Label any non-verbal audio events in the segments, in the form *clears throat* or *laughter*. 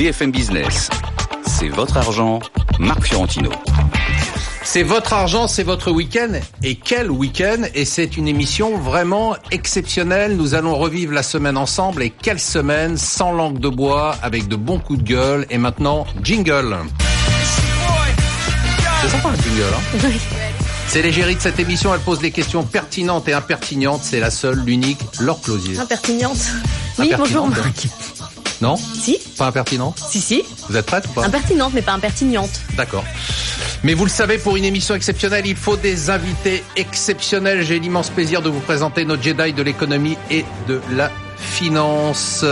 BFM Business. C'est votre argent, Marc Fiorentino. C'est votre argent, c'est votre week-end. Et quel week-end Et c'est une émission vraiment exceptionnelle. Nous allons revivre la semaine ensemble. Et quelle semaine Sans langue de bois, avec de bons coups de gueule. Et maintenant, jingle. C'est sympa le jingle, hein C'est l'égérie de cette émission. Elle pose des questions pertinentes et impertinentes. C'est la seule, l'unique, Laure Closier. Impertinente. Oui, bonjour Impertinente. Marc. Non Si, Pas impertinente si, si. Vous êtes prête ou pas Impertinente, mais pas impertinente. D'accord. Mais vous le savez, pour une émission exceptionnelle, il faut des invités exceptionnels. J'ai l'immense plaisir de vous présenter notre Jedi de l'économie et de la finance.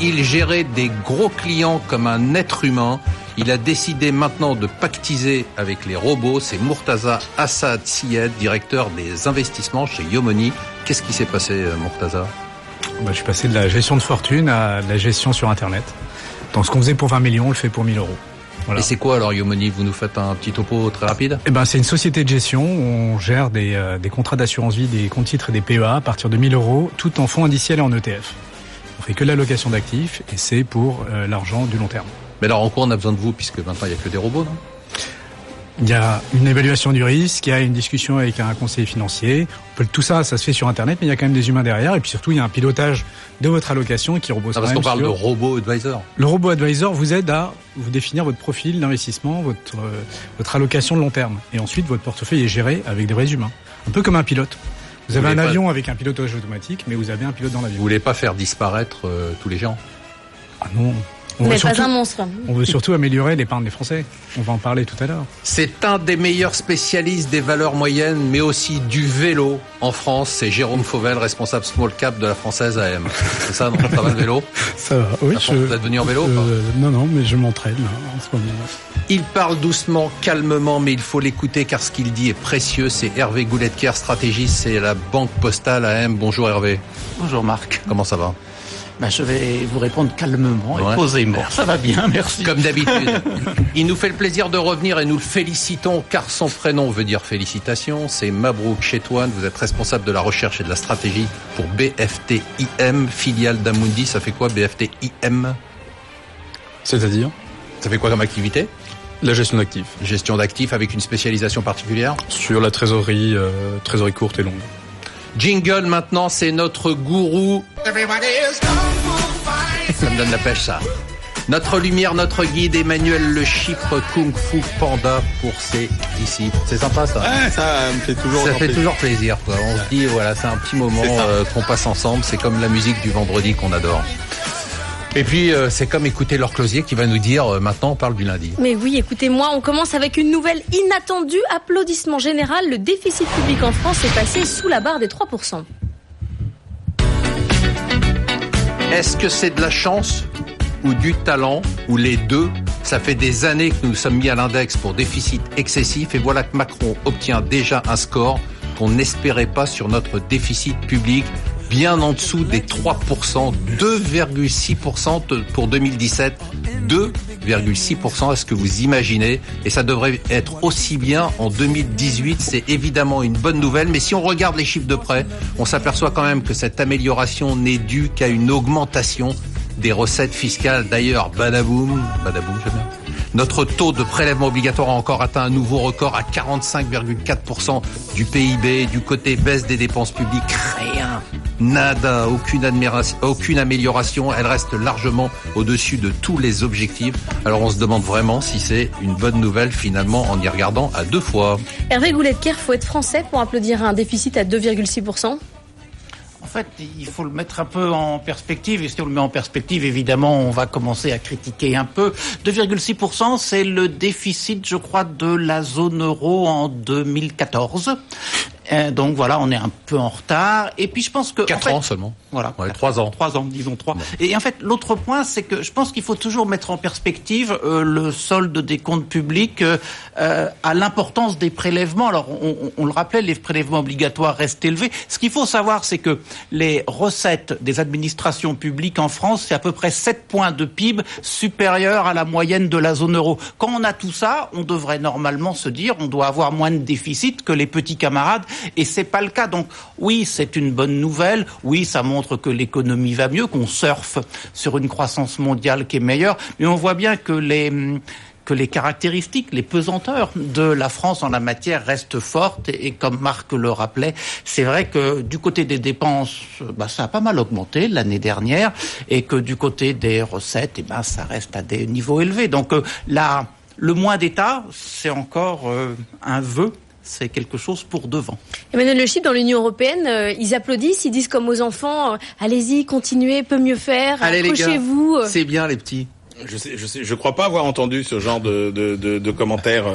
Il gérait des gros clients comme un être humain. Il a décidé maintenant de pactiser avec les robots. C'est Murtaza Assad Siyed, directeur des investissements chez Yomoni. Qu'est-ce qui s'est passé, euh, Murtaza? Bah, je suis passé de la gestion de fortune à de la gestion sur Internet. Donc ce qu'on faisait pour 20 millions, on le fait pour 1000 euros. Voilà. Et c'est quoi alors Yomoni Vous nous faites un petit topo très rapide? Eh ben, c'est une société de gestion on gère des, euh, des contrats d'assurance vie, des comptes titres et des PEA à partir de 1000 euros, tout en fonds indiciels et en ETF. On fait que de la location d'actifs et c'est pour euh, l'argent du long terme. Mais alors en quoi on a besoin de vous puisque maintenant il n'y a que des robots, non? Il y a une évaluation du risque, il y a une discussion avec un conseiller financier. Tout ça, ça se fait sur Internet, mais il y a quand même des humains derrière. Et puis surtout, il y a un pilotage de votre allocation qui repose Ah, quand Parce même qu'on parle de robots advisor. Le robot advisor vous aide à vous définir votre profil d'investissement, votre, euh, votre allocation de long terme. Et ensuite, votre portefeuille est géré avec des vrais humains. Un peu comme un pilote. Vous avez un pas- avion avec un pilotage automatique, mais vous avez un pilote dans Vous l'avion. voulez pas faire disparaître euh, tous les gens Ah non. On n'êtes pas surtout, un monstre. on veut surtout améliorer l'épargne des Français. On va en parler tout à l'heure. C'est un des meilleurs spécialistes des valeurs moyennes, mais aussi du vélo en France. C'est Jérôme Fauvel, responsable small cap de la française AM. C'est ça, non Ça va le vélo *laughs* Ça va, oui. Force, vous êtes venu en vélo ou pas euh, Non, non, mais je m'entraîne là, en ce moment. Il parle doucement, calmement, mais il faut l'écouter car ce qu'il dit est précieux. C'est Hervé Gouletker, stratégiste, c'est la Banque Postale AM. Bonjour Hervé. Bonjour Marc. Comment ça va? Ben, je vais vous répondre calmement Ouais. et posément. Ça va bien, merci. Comme d'habitude. *laughs* Il nous fait le plaisir de revenir et nous le félicitons car son prénom veut dire félicitations. C'est Mabrouk Chetouane. Vous êtes responsable de la recherche et de la stratégie pour BFTIM, filiale d'Amundi. Ça fait quoi BFTIM C'est-à-dire? Ça fait quoi comme activité? La gestion d'actifs. Gestion d'actifs avec une spécialisation particulière? Sur la trésorerie, euh, trésorerie courte et longue. Jingle maintenant, c'est notre gourou. Ça me donne la pêche ça. Notre lumière, notre guide, Emmanuel Le Chypre Kung Fu Panda pour ses ici. C'est sympa ça. ça me fait toujours Ça fait toujours plaisir. Quoi. On se dit, voilà, c'est un petit moment euh, qu'on passe ensemble. C'est comme la musique du vendredi qu'on adore. Et puis, euh, c'est comme écouter leur closier qui va nous dire, euh, maintenant, on parle du lundi. Mais oui, écoutez-moi, on commence avec une nouvelle inattendue. Applaudissement général, le déficit public en France est passé sous la barre des 3%. Est-ce que c'est de la chance ou du talent ou les deux? Ça fait des années que nous sommes mis à l'index pour déficit excessif et voilà que Macron obtient déjà un score qu'on n'espérait pas sur notre déficit public, bien en dessous des 3%, 2,6% pour 2017, 2,6%, est-ce que vous imaginez Et ça devrait être aussi bien en 2018, c'est évidemment une bonne nouvelle, mais si on regarde les chiffres de près, on s'aperçoit quand même que cette amélioration n'est due qu'à une augmentation des recettes fiscales. D'ailleurs, badaboum, badaboum, j'aime bien. Notre taux de prélèvement obligatoire a encore atteint un nouveau record à 45,4% du PIB. Du côté baisse des dépenses publiques, rien. Nada, aucune, amélioration. Elle reste largement au-dessus de tous les objectifs. Alors on se demande vraiment si c'est une bonne nouvelle finalement en y regardant à deux fois. Hervé Gouletker, faut être français pour applaudir un déficit à 2,6%. En fait, il faut le mettre un peu en perspective. Et si on le met en perspective, évidemment, on va commencer à critiquer un peu. 2,6%, c'est le déficit, je crois, de la zone euro en 2014. Euh, donc voilà, on est un peu en retard. Et puis je pense que... en Quatre fait, ans seulement. Voilà. Ouais, trois ans. Trois ans, disons trois. Et en fait, l'autre point, c'est que je pense qu'il faut toujours mettre en perspective euh, le solde des comptes publics euh, euh, à l'importance des prélèvements. Alors, on, on- on le rappelait, les prélèvements obligatoires restent élevés. Ce qu'il faut savoir, c'est que les recettes des administrations publiques en France, c'est à peu près 7 points de PIB supérieurs à la moyenne de la zone euro. Quand on a tout ça, on devrait normalement se dire, on doit avoir moins de déficit que les petits camarades, et c'est pas le cas. Donc, oui, c'est une bonne nouvelle. Oui, ça montre que l'économie va mieux, qu'on surfe sur une croissance mondiale qui est meilleure. Mais on voit bien que les que les caractéristiques, les pesanteurs de la France en la matière restent fortes. Et, comme Marc le rappelait, c'est vrai que du côté des dépenses, bah, ça a pas mal augmenté l'année dernière, et que du côté des recettes, eh ben, ça reste à des niveaux élevés. Donc euh, là, le moins d'État, c'est encore euh, un vœu c'est quelque chose pour devant. Emmanuel Le Chip, dans l'Union européenne, euh, ils applaudissent, ils disent comme aux enfants, allez-y, continuez, peut mieux faire, accrochez-vous. C'est bien les petits. Je sais, je sais, je crois pas avoir entendu ce genre de, de, de, de commentaires.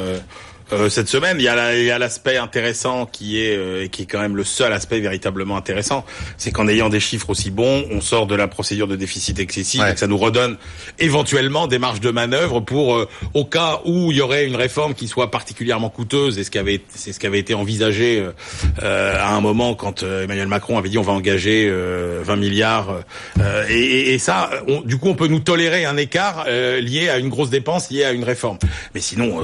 Euh, euh, cette semaine. Il y a l'aspect intéressant qui est euh, qui est quand même le seul aspect véritablement intéressant, c'est qu'en ayant des chiffres aussi bons, on sort de la procédure de déficit excessif et que ça nous redonne éventuellement des marges de manœuvre pour euh, au cas où il y aurait une réforme qui soit particulièrement coûteuse et ce qui avait c'est ce qui avait été envisagé à un moment quand Emmanuel Macron avait dit on va engager 20 milliards et, et, ça du coup on peut nous tolérer un écart lié à une grosse dépense liée à une réforme. Mais sinon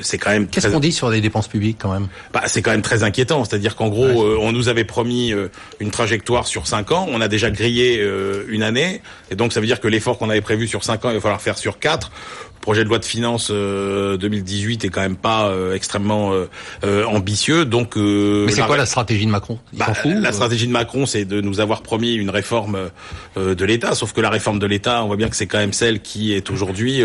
c'est quand Qu'est-ce qu'on dit sur les dépenses publiques quand même? Bah, c'est quand même très inquiétant. C'est-à-dire qu'en gros, euh, on nous avait promis euh, une trajectoire sur cinq ans. On a déjà grillé euh, une année, et donc ça veut dire que l'effort qu'on avait prévu sur cinq ans, il va falloir faire sur quatre projet de loi de finances 2018 euh, est quand même pas euh, extrêmement euh, ambitieux. Donc, mais c'est quoi la stratégie de Macron? Bah, La stratégie de Macron, c'est de nous avoir promis une réforme de l'État. Sauf que la réforme de l'État, on voit bien que c'est quand même celle qui est aujourd'hui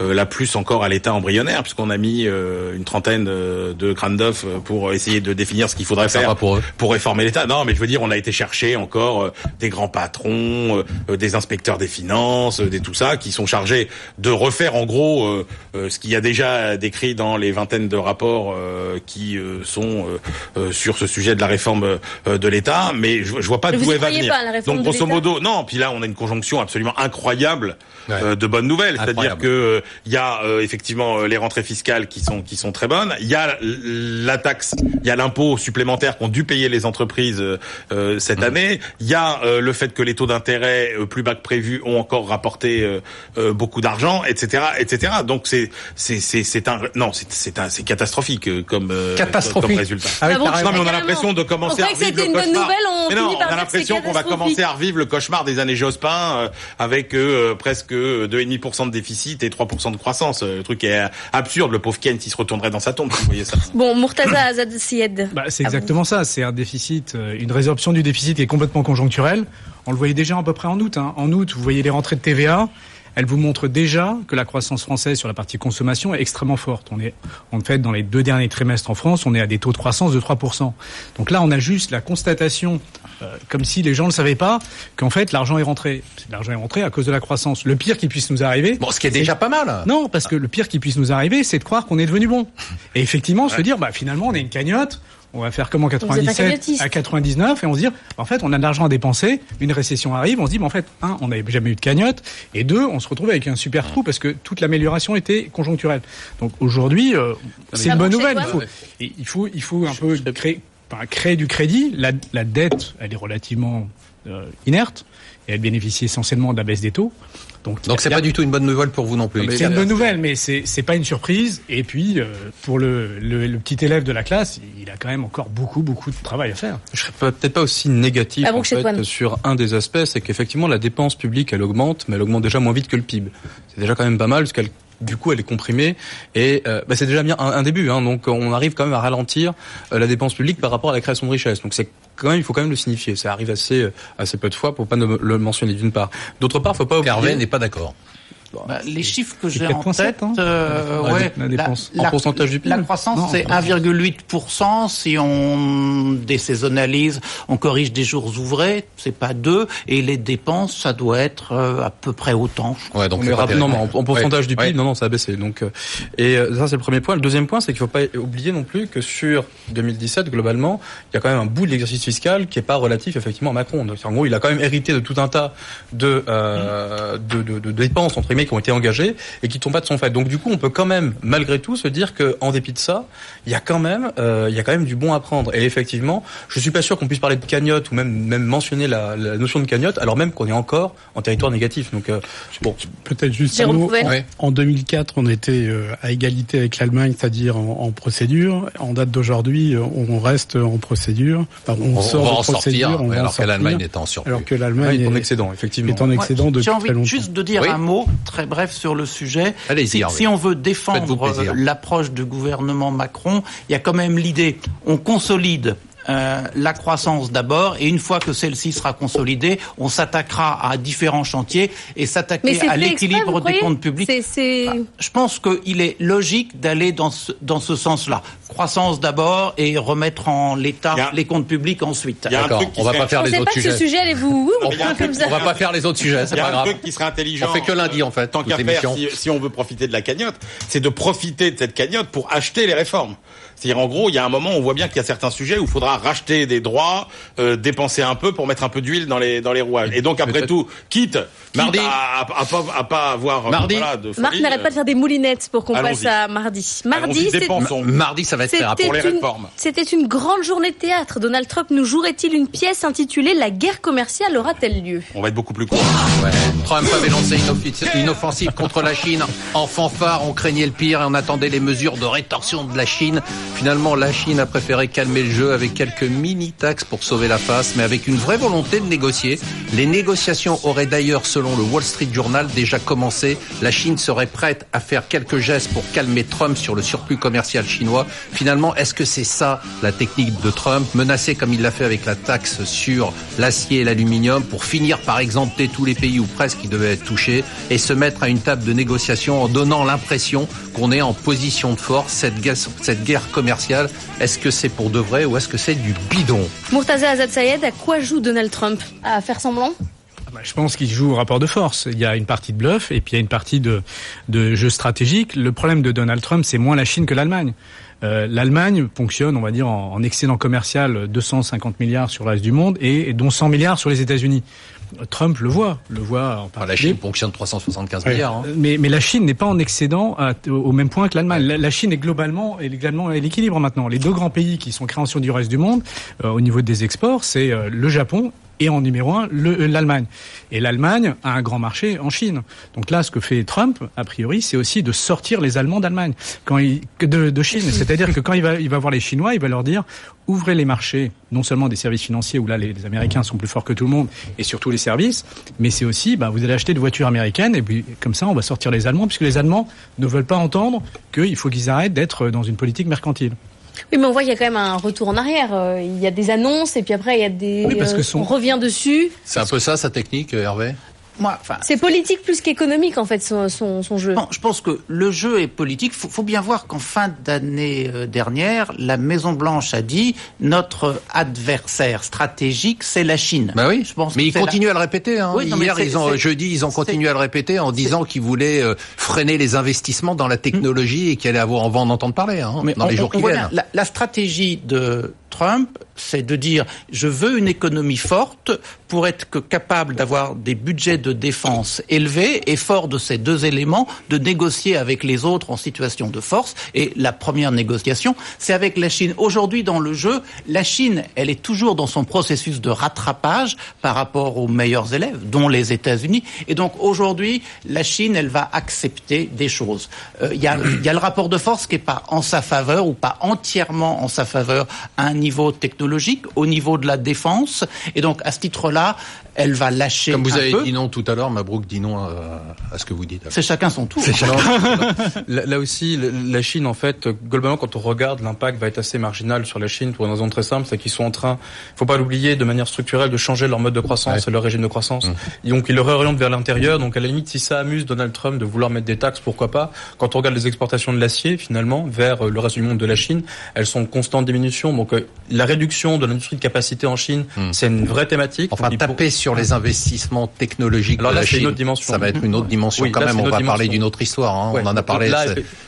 la plus encore à l'État embryonnaire, puisqu'on a mis une trentaine de crânes d'œufs pour essayer de définir ce qu'il faudrait faire pour, pour réformer l'État. Non, mais je veux dire, on a été chercher encore des grands patrons, des inspecteurs des finances, des tout ça, qui sont chargés de refaire en gros gros euh, euh, ce qu'il y a déjà décrit dans les vingtaines de rapports euh, qui sont sur ce sujet de la réforme de l'État, mais je, je vois pas d'où elle va venir. Donc grosso modo, non. Puis là, on a une conjonction absolument incroyable de bonnes nouvelles, c'est-à-dire que il y a effectivement les rentrées fiscales qui sont qui sont très bonnes. Il y a la taxe, il y a l'impôt supplémentaire qu'ont dû payer les entreprises cette mmh. année. Il y a le fait que les taux d'intérêt plus bas que prévu ont encore rapporté beaucoup d'argent, etc., etc. Donc c'est c'est c'est c'est un non c'est c'est un c'est catastrophique euh, comme euh, catastrophique. comme résultat. Ah oui, non mais on a l'impression de commencer à revivre le cauchemar. Nouvelle, on mais non, on a l'impression qu'on va commencer à revivre le cauchemar des années Jospin euh, avec euh, presque 2,5% de déficit et 3% de croissance. Le truc est absurde. Le pauvre Ken, s'il se retournerait dans sa tombe, vous voyez ça. Bon, Murtaza Azad Bah, c'est exactement ça. C'est un déficit, une résorption du déficit qui est complètement conjoncturelle. On le voyait déjà à peu près en août. Hein. En août, vous voyez les rentrées de TVA elle vous montre déjà que la croissance française sur la partie consommation est extrêmement forte. On est, en fait, dans les deux derniers trimestres en France, on est à des taux de croissance de 3%. Donc là, on a juste la constatation, euh, comme si les gens ne savaient pas, qu'en fait, l'argent est rentré. L'argent est rentré à cause de la croissance. Le pire qui puisse nous arriver... Bon, ce qui est déjà pas mal. Non, parce que le pire qui puisse nous arriver, c'est de croire qu'on est devenu bon. Et effectivement, se dire, bah, finalement, on est une cagnotte, on va faire comme en 97 à 99 et on se dit en fait on a de l'argent à dépenser, une récession arrive, on se dit en fait un on n'avait jamais eu de cagnotte et deux on se retrouve avec un super trou parce que toute l'amélioration était conjoncturelle. Donc aujourd'hui euh, c'est une bonne nouvelle. Il faut, il faut il faut un peu créer créer du crédit. La, la dette elle est relativement euh, inerte et elle bénéficie essentiellement de la baisse des taux. Donc, Donc c'est pas du tout une bonne nouvelle pour vous non plus. C'est une bonne nouvelle, mais c'est c'est pas une surprise. Et puis euh, pour le, le, le, petit élève de la classe, il a quand même encore beaucoup beaucoup de travail à faire. Je serais peut-être pas aussi négatif ah en fait, sur un des aspects, c'est qu'effectivement la dépense publique elle augmente, mais elle augmente déjà moins vite que le PIB. C'est déjà quand même pas mal parce qu'elle du coup elle est comprimée et euh, bah, c'est déjà bien un, début hein, donc on arrive quand même à ralentir euh, la dépense publique par rapport à la création de richesse donc c'est quand même il faut quand même le signifier. Ça arrive assez euh, assez peu de fois pour pas le mentionner d'une part. D'autre part faut pas oublier Hervé n'est pas d'accord bah, les chiffres que j'ai en tête, hein euh, ouais, la, dépense. en pourcentage du PIB. La croissance, c'est 1,8%. Si on désaisonnalise, on corrige des jours ouvrés, c'est pas 2. Et les dépenses, ça doit être euh, à peu près autant. Ouais, donc non, non, en, pourcentage du PIB, non, non, ça a baissé. Donc, euh, et euh, ça, c'est le premier point. Le deuxième point, c'est qu'il faut pas oublier non plus que sur 2017, globalement, il y a quand même un bout de l'exercice fiscal qui est pas relatif, effectivement, à Macron. Donc, en gros, il a quand même hérité de tout un tas de, euh, de, de, de dépenses, entre guillemets, qui ont été engagées et qui tombent pas de son fait. Donc du coup, on peut quand même, malgré tout, se dire que en dépit de ça, il y a quand même, euh, il y a quand même du bon à prendre. Et effectivement, je suis pas sûr qu'on puisse parler de cagnotte ou même même mentionner la, la notion de cagnotte, alors même qu'on est encore en territoire négatif. Donc euh, bon, peut-être juste un mot. En, 2004, on était euh, à égalité avec l'Allemagne, c'est-à-dire en, procédure. En date d'aujourd'hui, on reste en procédure. on, sort de procédure, alors que l'Allemagne est en surplus. Alors que l'Allemagne est en excédent, effectivement. Est en excédent depuis J'ai envie juste de dire un mot très bref sur le sujet. Si, si on veut défendre l'approche du gouvernement Macron, il y a quand même l'idée, on consolide euh, la croissance d'abord, et une fois que celle-ci sera consolidée, on s'attaquera à différents chantiers et s'attaquer à l'équilibre des comptes publics. Bah, je pense qu'il est logique d'aller dans ce, dans ce sens-là. Croissance d'abord et remettre en l'état les comptes publics ensuite. D'accord, on va pas faire les autres sujets. ce sujet allez-vous on, va pas faire les autres sujets, c'est pas grave. Il y a un truc qui serait intelligent. On fait que lundi en fait. Tant qu'à faire, si, si on veut profiter de la cagnotte, c'est de profiter de cette cagnotte pour acheter les réformes. C'est-à-dire en gros, il y a un moment, on voit bien qu'il y a certains sujets où il faudra racheter des droits, euh, dépenser un peu pour mettre un peu d'huile dans les dans les rouages. Et donc après tout, quitte, mardi à, à, pas, à pas avoir mardi. Voilà, de Marc n'arrête pas de faire des moulinettes pour qu'on passe à mardi. Mardi, mardi, ça va être très pour les réformes. C'était une grande journée de théâtre. Donald Trump nous jouerait-il une pièce intitulée La guerre commerciale aura-t-elle lieu? On va être beaucoup plus court. Ouais. Trump avait lancé une, une offensive contre la Chine en fanfare. On craignait le pire et on attendait les mesures de rétorsion de la Chine. Finalement, la Chine a préféré calmer le jeu avec quelques mini-taxes pour sauver la face, mais avec une vraie volonté de négocier. Les négociations auraient d'ailleurs, selon le Wall Street Journal, déjà commencé. La Chine serait prête à faire quelques gestes pour calmer Trump sur le surplus commercial chinois. Finalement, est-ce que c'est ça la technique de Trump, menacer comme il l'a fait avec la taxe sur l'acier et l'aluminium pour finir par exempter tous les pays ou presque qui devaient être touchés et se mettre à une table de négociation en donnant l'impression qu'on est en position de force. Cette guerre, cette guerre commerciale, est-ce que c'est pour de vrai ou est-ce que c'est du bidon Murtaza Azad Sayed, à quoi joue Donald Trump À faire semblant ah bah, je pense qu'il joue au rapport de force. Il y a une partie de bluff et puis il y a une partie de, de jeu stratégique. Le problème de Donald Trump, c'est moins la Chine que l'Allemagne. Euh, L'Allemagne fonctionne, on va dire, en, excédent commercial 250 milliards sur le reste du monde et, et dont 100 milliards sur les États-Unis. Trump le voit, le voit en particulier. La Chine fonctionne 375 milliards. Hein. Mais, mais la Chine n'est pas en excédent au même point que l'Allemagne. La, Chine est globalement, est également à l'équilibre maintenant. Les deux grands pays qui sont créanciers du reste du monde euh, au niveau des exports, c'est euh, le Japon et en numéro un euh, l'Allemagne. Et l'Allemagne a un grand marché en Chine. Donc là, ce que fait Trump, a priori, c'est aussi de sortir les Allemands d'Allemagne, quand il, de, de Chine. *laughs* C'est-à-dire que quand il va, il va voir les Chinois, il va leur dire ouvrez les marchés, non seulement des services financiers où là les, Américains sont plus forts que tout le monde, et surtout les services, mais c'est aussi, bah, vous allez acheter des voitures américaines et puis comme ça, on va sortir les Allemands, puisque les Allemands ne veulent pas entendre qu'il faut qu'ils arrêtent d'être dans une politique mercantile. Oui, mais on voit qu'il y a quand même un retour en arrière. Euh, il y a des annonces et puis après il y a des. Oui, parce que euh, On revient dessus. C'est un peu ça sa technique, Hervé? C'est politique plus qu'économique en fait son, son, jeu. je pense que le jeu est politique. Il faut, bien voir qu'en fin d'année euh, dernière, la Maison Blanche a dit notre adversaire stratégique c'est la Chine. Bah oui. Je pense. Mais ils continuent à le répéter. Hein. Hier, ils ont jeudi, ils ont continué à le répéter en disant qu'ils voulaient euh, freiner les investissements dans la technologie et qu'il allait avoir, on va en entendre parler hein, dans les jours qui viennent. la stratégie de Trump, c'est de dire je veux une économie forte pour être capable d'avoir des budgets de défense élevés et fort de ces deux éléments, de négocier avec les autres en situation de force. Et la première négociation, c'est avec la Chine. Aujourd'hui, dans le jeu, la Chine, elle est toujours dans son processus de rattrapage par rapport aux meilleurs élèves, dont les États-Unis. Et donc aujourd'hui, la Chine, elle va accepter des choses. Euh, il y, a, le rapport de force qui n'est pas en sa faveur ou pas entièrement en sa faveur niveau technologique, au niveau de la défense. Et donc, à ce titre-là, elle va lâcher Comme vous avez dit non tout à l'heure, Mabrouk dit non à, ce que vous dites. C'est chacun son tour. *laughs* là, aussi, la Chine, en fait, globalement, quand on regarde, l'impact va être assez marginal sur la Chine pour une raison très simple, c'est qu'ils sont en train, faut pas l'oublier, de manière structurelle, de changer leur mode de croissance et leur régime de croissance. Mmh. donc, ils le réorientent vers l'intérieur. Donc, à la limite, si ça amuse Donald Trump de vouloir mettre des taxes, pourquoi pas? Quand on regarde les exportations de l'acier, finalement, vers le reste du monde de la Chine, elles sont en constante diminution. Donc, la réduction de l'industrie de capacité en Chine, hmm. c'est une vraie thématique. Enfin, taper sur les investissements technologiques Alors là, de la Chine, une autre dimension. ça va être une autre dimension quand même. On va parler d'une autre histoire. Hein. On en a parlé. Là,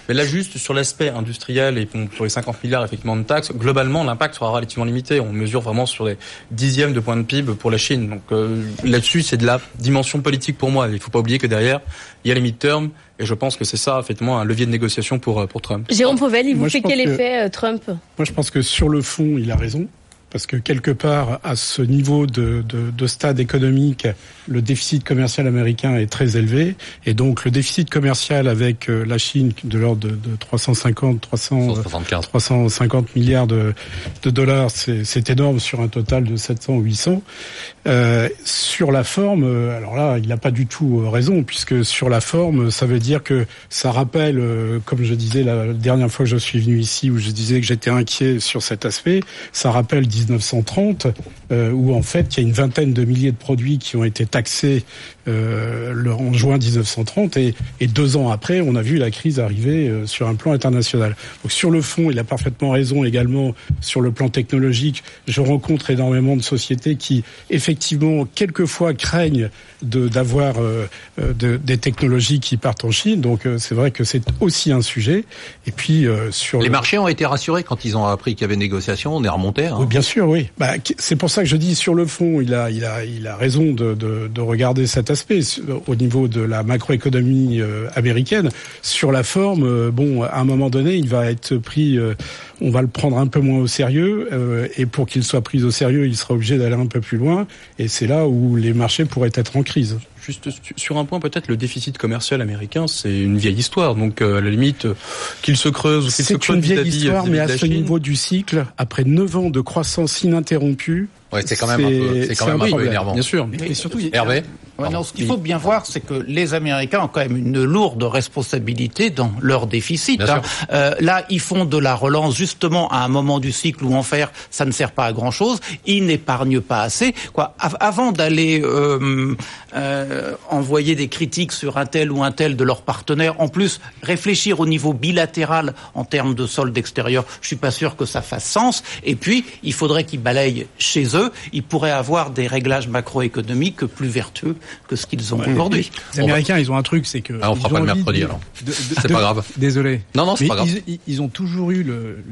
mais là, juste sur l'aspect industriel et sur les 50 milliards effectivement de taxes, globalement, l'impact sera relativement limité. On mesure vraiment sur des dixièmes de points de PIB pour la Chine. Donc euh, là-dessus, c'est de la dimension politique pour moi. Il ne faut pas oublier que derrière, il y a les mid-term et je pense que c'est ça, effectivement, un levier de négociation pour, euh, pour Trump. Jérôme Pauvel, il vous fait quel effet, euh, Trump? Moi, je pense que sur le fond, il a raison parce que quelque part, à ce niveau de, de, de, stade économique, le déficit commercial américain est très élevé, et donc le déficit commercial avec euh, la Chine de l'ordre de, de 350, 300, 350 milliards de, de dollars, c'est énorme sur un total de 700 ou 800. Euh, sur la forme, euh, alors là, il n'a pas du tout euh, raison, puisque sur la forme, ça veut dire que ça rappelle, comme je disais la dernière fois que je suis venu ici, où je disais que j'étais inquiet sur cet aspect, ça rappelle 1930, euh, où en fait il y a une vingtaine de milliers de produits qui ont été taxés euh, en juin 1930, et, et, deux ans après, on a vu la crise arriver euh, sur un plan international. Donc sur le fond, il a parfaitement raison également sur le plan technologique. Je rencontre énormément de sociétés qui effectivement quelquefois craignent d'avoir euh, de, des technologies qui partent en Chine. Donc c'est vrai que c'est aussi un sujet. Et puis sur les marchés ont été rassurés quand ils ont appris qu'il y avait négociation. On est remonté. Hein. Oui, bien sûr, oui. Bah, c'est pour ça que je dis sur le fond, il a, il a, il a raison de, de, de regarder cet aspect au niveau de la macroéconomie euh, américaine. Sur la forme, euh, bon, à un moment donné, il va être pris, euh, on va le prendre un peu moins au sérieux, et pour qu'il soit pris au sérieux, il sera obligé d'aller un peu plus loin, et c'est là où les marchés pourraient être en crise. Juste sur un point, peut-être le déficit commercial américain, c'est une vieille histoire. Donc à la limite, qu'il se creuse ou qu'il se creuse. C'est une vieille histoire, mais à ce niveau du cycle, après 9 ans de croissance ininterrompue, Ouais, c'est quand même un peu, c'est quand même un peu énervant. Bien sûr. Et surtout, Hervé. non, ce qu'il faut bien voir, c'est que les Américains ont quand même une lourde responsabilité dans leur déficit. Hein. Euh, là, ils font de la relance justement à un moment du cycle où en faire, ça ne sert pas à grand chose. Ils n'épargnent pas assez. Quoi, avant d'aller euh, euh, envoyer des critiques sur un tel ou un tel de leurs partenaires, en plus réfléchir au niveau bilatéral en termes de solde extérieur, je suis pas sûr que ça fasse sens. Et puis, il faudrait qu'ils balayent chez eux ils pourraient avoir des réglages macroéconomiques plus vertueux que ce qu'ils ont aujourd'hui. Les Américains, ils ont un truc, c'est que... Ah, on fera pas le mercredi, alors. C'est pas grave. Désolé. Non, non, c'est pas grave. Ils, ils, ont toujours eu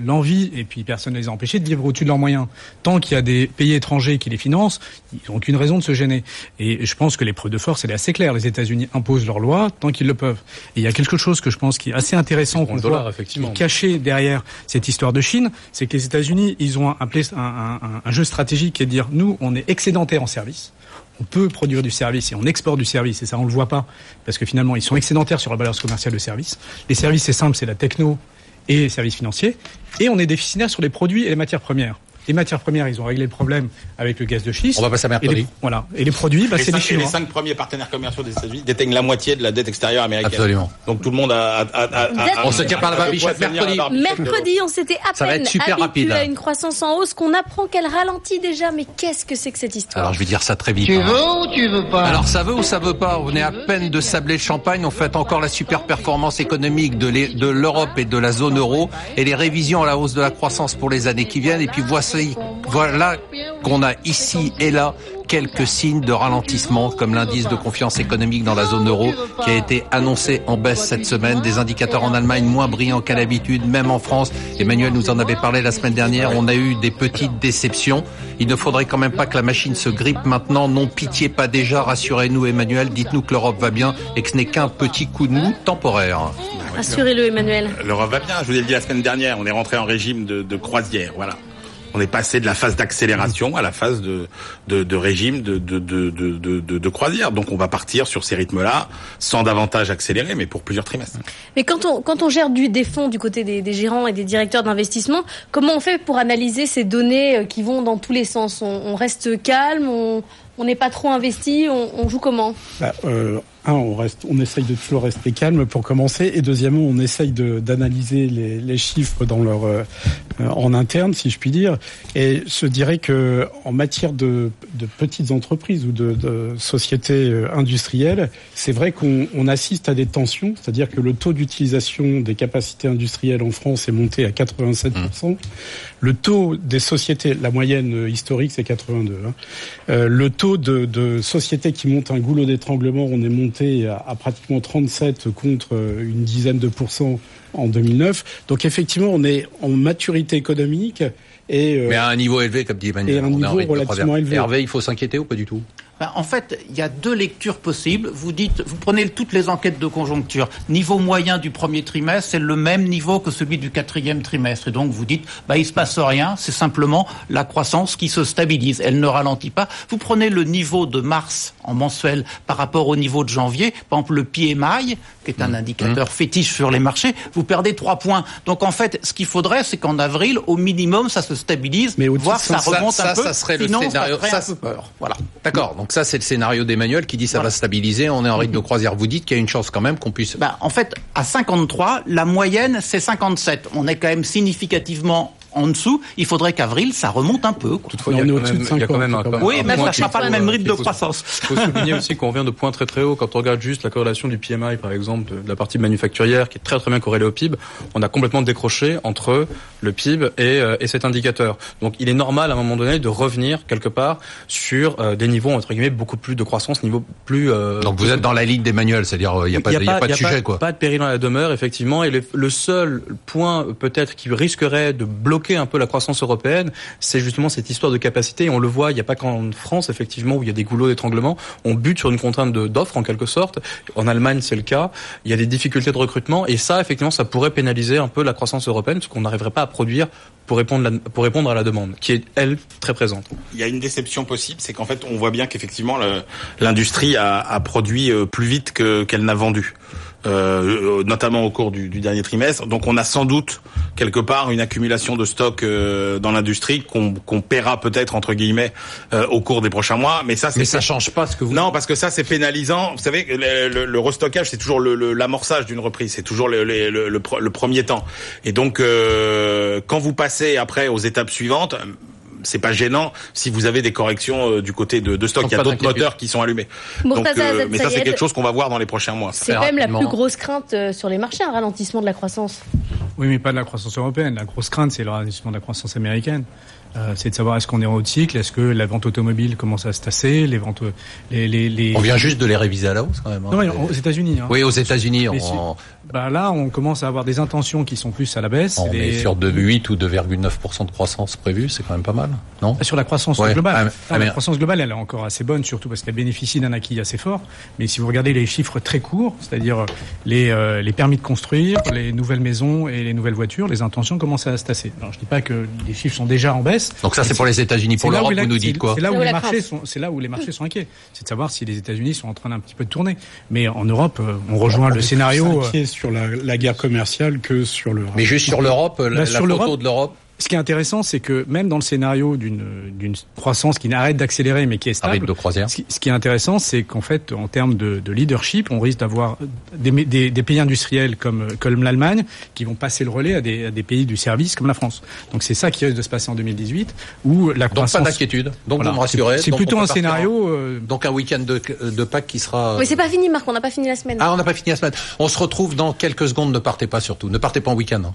l'envie, et puis personne ne les a empêchés, de vivre au-dessus de leurs moyens. Tant qu'il y a des pays étrangers qui les financent, ils n'ont aucune raison de se gêner. Et je pense que l'épreuve de force, elle est assez claire. Les États-Unis imposent leurs lois tant qu'ils le peuvent. Et il y a quelque chose que je pense qui est assez intéressant qu'on voit effectivement. caché derrière cette histoire de Chine, c'est que les États-Unis, ils ont un, un, un, un jeu stratégique qui est de dire nous, on est excédentaire en service. On peut produire du service et on exporte du service, et ça on le voit pas, parce que finalement ils sont excédentaires sur la balance commerciale de service. Les services c'est simple, c'est la techno et les services financiers, et on est déficitaire sur les produits et les matières premières les matières premières, ils ont réglé le problème avec le gaz de schiste. On va passer à mercredi. Et les, voilà. Et les produits, bah, c'est les Chinois. Les cinq premiers partenaires commerciaux des États-Unis déteignent la moitié de la dette extérieure américaine. Absolument. Donc tout le monde a. a, a, a on se tient par la barbichette mercredi. Mercredi, on s'était à Ça va être super rapide. à une croissance en hausse qu'on apprend qu'elle ralentit déjà. Mais qu'est-ce que c'est que cette histoire? Alors je vais dire ça très vite. Tu hein. veux ou tu veux pas? Alors ça veut ou ça veut pas? On est à peine de sabler le champagne. On fait encore la super performance économique de l'Europe et de la zone euro et les révisions à la hausse de la croissance pour les années qui viennent. Et puis voici, voilà là qu'on a ici et là quelques signes de ralentissement, comme l'indice de confiance économique dans la zone euro, qui a été annoncé en baisse cette semaine. Des indicateurs en Allemagne moins brillants qu'à l'habitude, même en France. Emmanuel nous en avait parlé la semaine dernière. On a eu des petites déceptions. Il ne faudrait quand même pas que la machine se grippe maintenant. Non, pitié pas déjà. Rassurez-nous, Emmanuel. Dites-nous que l'Europe va bien et que ce n'est qu'un petit coup de mou temporaire. Rassurez-le, Emmanuel. L'Europe va bien. Je vous l'ai dit la semaine dernière. On est rentré en régime de, de croisière. Voilà on est passé de la phase d'accélération à la phase de, de, de régime de, de, de, de, de, croisière. Donc on va partir sur ces rythmes-là, sans davantage accélérer, mais pour plusieurs trimestres. Mais quand on, quand on gère du, des fonds du côté des, des gérants et des directeurs d'investissement, comment on fait pour analyser ces données euh, qui vont dans tous les sens? On, reste calme, on, On n'est pas trop investi, on, joue comment? Bah, euh, on reste, on essaye de toujours rester calme pour commencer, et deuxièmement, on essaye d'analyser les, les, chiffres dans leur euh, en interne, si je puis dire. Et je dirais que en matière de, de petites entreprises ou de, de sociétés euh, industrielles, c'est vrai qu'on on assiste à des tensions, c'est-à-dire que le taux d'utilisation des capacités industrielles en France est monté à 87%. Mmh. Le taux des sociétés, la moyenne euh, historique, c'est 82. Hein. Euh, le taux de, de sociétés qui montent un goulot d'étranglement, on est monté à, pratiquement 37 contre une dizaine de pourcents en 2009. Donc effectivement, on est en maturité économique. Et, euh, Mais à un niveau élevé, comme dit Emmanuel. Et un niveau relativement élevé. Hervé, il faut s'inquiéter ou pas du tout? Ben, en fait, il y a deux lectures possibles. Vous dites, vous prenez toutes les enquêtes de conjoncture. Niveau moyen du premier trimestre, c'est le même niveau que celui du quatrième trimestre. Et donc, vous dites, bah, il se passe rien. C'est simplement la croissance qui se stabilise. Elle ne ralentit pas. Vous prenez le niveau de mars en mensuel par rapport au niveau de janvier. Par exemple, le PMI, qui est un mmh. indicateur mmh. fétiche sur les marchés, vous perdez trois points. Donc, en fait, ce qu'il faudrait, c'est qu'en avril, au minimum, ça se stabilise, Mais voire ça, remonte un peu. Ça serait le scénario. Ça, ça peur. Voilà. D'accord. Donc ça, c'est le scénario d'Emmanuel qui dit ça va stabiliser, on est en rythme de croisière. Vous dites qu'il y a une chance quand même qu'on puisse... Bah, en fait, à 53, la moyenne, c'est 57. On est quand même significativement en dessous, il faudrait qu'avril, ça remonte un peu. Toutefois, il y, a quand même, un, Oui, mais ça ne sera pas le même rythme de croissance. Il faut souligner aussi qu'on revient de points très très hauts. Quand on regarde juste la corrélation du PMI, par exemple, de la partie manufacturière, qui est très très bien corrélée au PIB, on a complètement décroché entre le PIB et, euh, et cet indicateur. Donc il est normal à un moment donné de revenir quelque part sur euh, des niveaux, entre guillemets, beaucoup plus de croissance, niveau plus... Euh, Donc vous êtes dans la ligne d'Emmanuel, c'est-à-dire il n'y a, pas, y a, pas, de sujet. quoi. Pas de péril dans la demeure, effectivement. Et le seul point peut-être qui risquerait de bloquer un peu la croissance européenne, c'est justement cette histoire de capacité. On le voit, il n'y a pas qu'en France, effectivement, où il y a des goulots d'étranglement. On bute sur une contrainte d'offre, en quelque sorte. En Allemagne, c'est le cas. Il y a des difficultés de recrutement. Et ça, effectivement, ça pourrait pénaliser un peu la croissance européenne, parce qu'on n'arriverait pas à produire pour répondre, pour répondre à la demande, qui est, elle, très présente. Il y a une déception possible, c'est qu'en fait, on voit bien qu'effectivement, l'industrie a, a, produit euh, plus vite qu'elle n'a vendu. Euh, notamment au cours du, du, dernier trimestre. Donc on a sans doute quelque part une accumulation de stocks euh, dans l'industrie qu'on qu'on paiera peut-être entre guillemets euh, au cours des prochains mois. Mais ça, mais ça change pas ce que vous. Non, parce que ça c'est pénalisant. Vous savez, le, le, restockage c'est toujours l'amorçage d'une reprise, c'est toujours le, le, premier temps. Et donc quand vous passez après aux étapes suivantes c'est pas gênant si vous avez des corrections euh, du côté de, de stock. Il y a d'autres moteurs qui sont allumés. Donc, euh, mais ça, c'est quelque chose qu'on va voir dans les prochains mois. C'est quand même la plus grosse crainte euh, sur les marchés, un ralentissement de la croissance. Oui, mais pas de la croissance européenne. La grosse crainte, c'est le ralentissement de la croissance américaine. Euh, c'est de savoir est-ce qu'on est en haut de cycle, est-ce que la vente automobile commence à se tasser, les ventes, les, les, les... On vient juste de les réviser à la hausse quand même. Hein. non, aux États-Unis. Hein. Oui, aux États-Unis. On... Bah là, on commence à avoir des intentions qui sont plus à la baisse. On est sur de 8 ou 2,9% de croissance prévue, c'est quand même pas mal, non? Sur la croissance globale. Ah, la croissance globale, elle est encore assez bonne, surtout parce qu'elle bénéficie d'un acquis assez fort. Mais si vous regardez les chiffres très courts, c'est-à-dire les, euh, les permis de construire, les nouvelles maisons et les nouvelles voitures, les intentions commencent à se tasser. Alors, je dis pas que les chiffres sont déjà en baisse. Donc ça, c'est pour les États-Unis. Pour l'Europe, vous nous dites quoi? C'est là où les marchés sont. C'est là où les marchés sont inquiets. C'est de savoir si les États-Unis sont en train d'un petit peu de tourner. Mais en Europe, euh, on rejoint le scénario. Sur la, la guerre commerciale que sur l'Europe. Mais juste sur l'Europe, la, la photo de l'Europe ce qui est intéressant, c'est que même dans le scénario d'une croissance qui n'arrête d'accélérer mais qui est stable, de croisière. Ce, qui, est intéressant, c'est qu'en fait, en termes de, de, leadership, on risque d'avoir des, des, des, pays industriels comme, comme l'Allemagne qui vont passer le relais à des, à des, pays du service comme la France. Donc c'est ça qui risque de se passer en 2018, où la croissance. Donc pas d'inquiétude. Donc vous me rassurez. C'est plutôt un scénario. Euh, donc un week-end de, de Pâques qui sera. Mais c'est pas fini, Marc. On n'a pas fini la semaine. Ah, on n'a pas fini la semaine. On se retrouve dans quelques secondes. Ne partez pas surtout. Ne partez pas en week-end. Hein.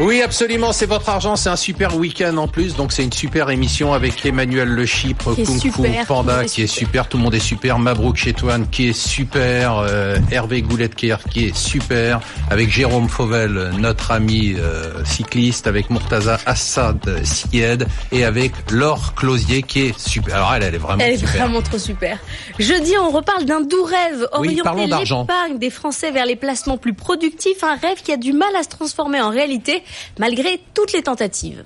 Oui, absolument, c'est votre argent, c'est un super week-end en plus, donc c'est une super émission avec Emmanuel Le Chypre, Kung Fu Panda qui est super, tout le monde est super, Mabrouk Chetouane qui est super, euh, Hervé Gouletker qui est super, avec Jérôme Fauvel, notre ami euh, cycliste, avec Murtaza Assad Sied et avec Laure Closier qui est super. Alors elle, elle est vraiment elle est vraiment trop super. Jeudi, on reparle d'un doux rêve, orienter l'épargne des Français vers les placements plus productifs, un rêve qui a du mal à se transformer en réalité malgré toutes les tentatives.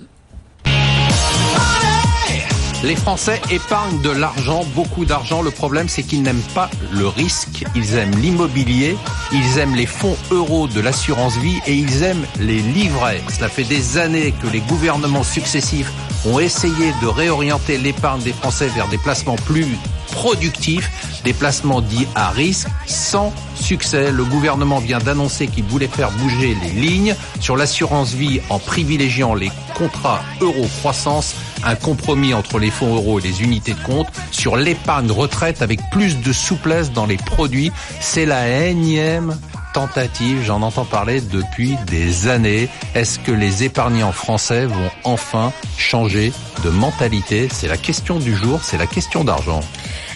Les Français épargnent de l'argent, beaucoup d'argent. Le problème, c'est qu'ils n'aiment pas le risque. Ils aiment l'immobilier, ils aiment les fonds euros de l'assurance vie et ils aiment les livrets. Cela fait des années que les gouvernements successifs ont essayé de réorienter l'épargne des Français vers des placements plus productifs, des placements dits à risque, sans succès. Le gouvernement vient d'annoncer qu'il voulait faire bouger les lignes sur l'assurance vie en privilégiant les contrats euro-croissance, un compromis entre les fonds euros et les unités de compte, sur l'épargne retraite avec plus de souplesse dans les produits. C'est la énième tentative, j'en entends parler depuis des années. Est-ce que les épargnants français vont enfin changer de mentalité? C'est la question du jour, c'est la question d'argent.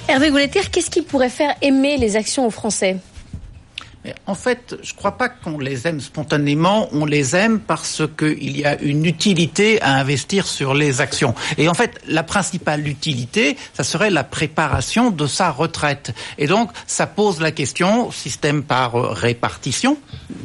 Hervé Gouletter, qu'est-ce qui pourrait faire aimer les actions aux Français? En fait, je ne crois pas qu'on les aime spontanément, on les aime parce qu'il y a une utilité à investir sur les actions. Et en fait, la principale utilité, ça serait la préparation de sa retraite. Et donc, ça pose la question, système par répartition,